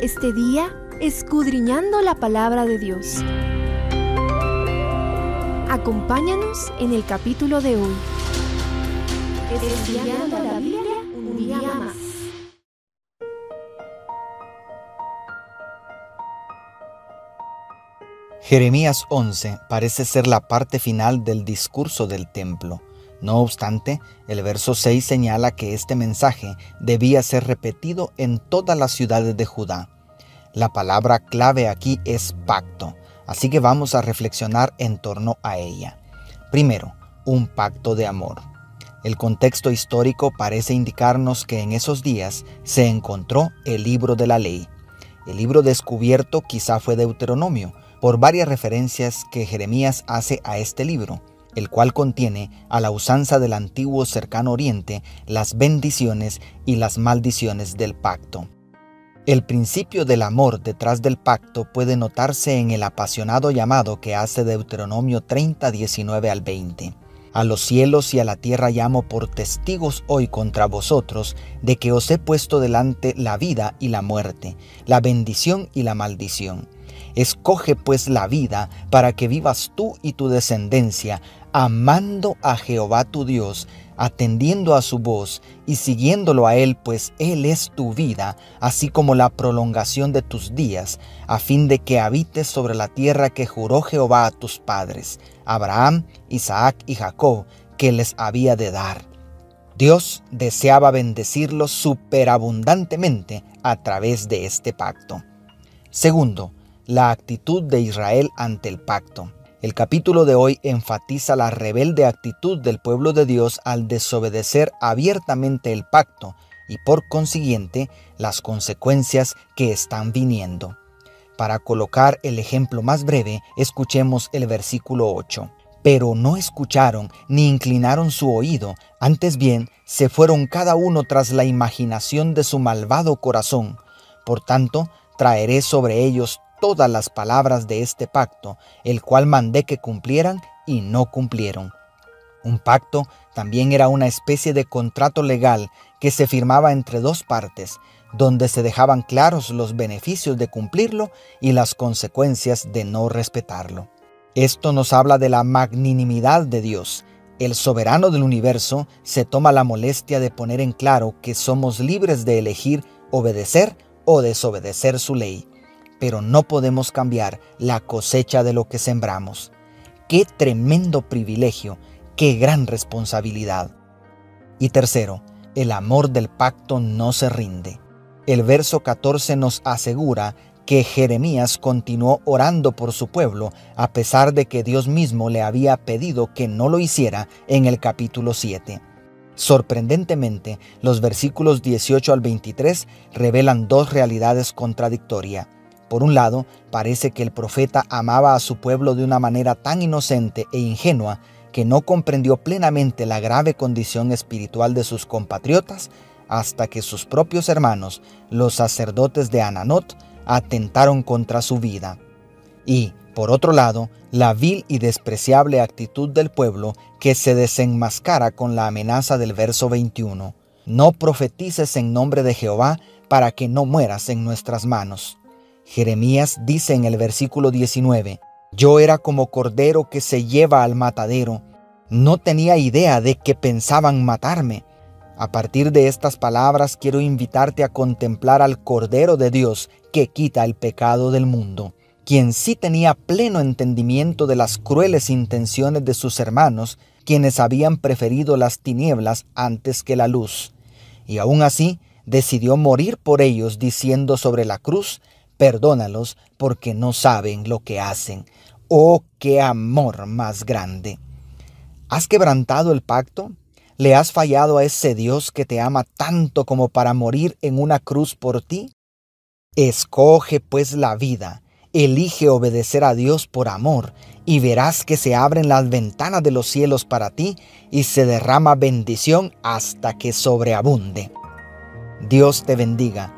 Este día escudriñando la palabra de Dios. Acompáñanos en el capítulo de hoy. Estudiando la Biblia un día más. Jeremías 11 parece ser la parte final del discurso del templo. No obstante, el verso 6 señala que este mensaje debía ser repetido en todas las ciudades de Judá. La palabra clave aquí es pacto, así que vamos a reflexionar en torno a ella. Primero, un pacto de amor. El contexto histórico parece indicarnos que en esos días se encontró el libro de la ley. El libro descubierto quizá fue Deuteronomio, por varias referencias que Jeremías hace a este libro el cual contiene, a la usanza del antiguo cercano oriente, las bendiciones y las maldiciones del pacto. El principio del amor detrás del pacto puede notarse en el apasionado llamado que hace Deuteronomio 30, 19 al 20. A los cielos y a la tierra llamo por testigos hoy contra vosotros de que os he puesto delante la vida y la muerte, la bendición y la maldición. Escoge pues la vida para que vivas tú y tu descendencia, amando a Jehová tu Dios, atendiendo a su voz y siguiéndolo a Él, pues Él es tu vida, así como la prolongación de tus días, a fin de que habites sobre la tierra que juró Jehová a tus padres, Abraham, Isaac y Jacob, que les había de dar. Dios deseaba bendecirlos superabundantemente a través de este pacto. Segundo, la actitud de Israel ante el pacto. El capítulo de hoy enfatiza la rebelde actitud del pueblo de Dios al desobedecer abiertamente el pacto y por consiguiente las consecuencias que están viniendo. Para colocar el ejemplo más breve, escuchemos el versículo 8. Pero no escucharon ni inclinaron su oído, antes bien se fueron cada uno tras la imaginación de su malvado corazón. Por tanto, traeré sobre ellos todas las palabras de este pacto, el cual mandé que cumplieran y no cumplieron. Un pacto también era una especie de contrato legal que se firmaba entre dos partes, donde se dejaban claros los beneficios de cumplirlo y las consecuencias de no respetarlo. Esto nos habla de la magnanimidad de Dios. El soberano del universo se toma la molestia de poner en claro que somos libres de elegir obedecer o desobedecer su ley pero no podemos cambiar la cosecha de lo que sembramos. Qué tremendo privilegio, qué gran responsabilidad. Y tercero, el amor del pacto no se rinde. El verso 14 nos asegura que Jeremías continuó orando por su pueblo a pesar de que Dios mismo le había pedido que no lo hiciera en el capítulo 7. Sorprendentemente, los versículos 18 al 23 revelan dos realidades contradictorias. Por un lado, parece que el profeta amaba a su pueblo de una manera tan inocente e ingenua que no comprendió plenamente la grave condición espiritual de sus compatriotas hasta que sus propios hermanos, los sacerdotes de Ananot, atentaron contra su vida. Y, por otro lado, la vil y despreciable actitud del pueblo que se desenmascara con la amenaza del verso 21. No profetices en nombre de Jehová para que no mueras en nuestras manos. Jeremías dice en el versículo 19, Yo era como cordero que se lleva al matadero, no tenía idea de que pensaban matarme. A partir de estas palabras quiero invitarte a contemplar al Cordero de Dios que quita el pecado del mundo, quien sí tenía pleno entendimiento de las crueles intenciones de sus hermanos, quienes habían preferido las tinieblas antes que la luz. Y aún así decidió morir por ellos diciendo sobre la cruz, Perdónalos porque no saben lo que hacen. Oh, qué amor más grande. ¿Has quebrantado el pacto? ¿Le has fallado a ese Dios que te ama tanto como para morir en una cruz por ti? Escoge pues la vida, elige obedecer a Dios por amor, y verás que se abren las ventanas de los cielos para ti y se derrama bendición hasta que sobreabunde. Dios te bendiga